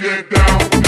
get down.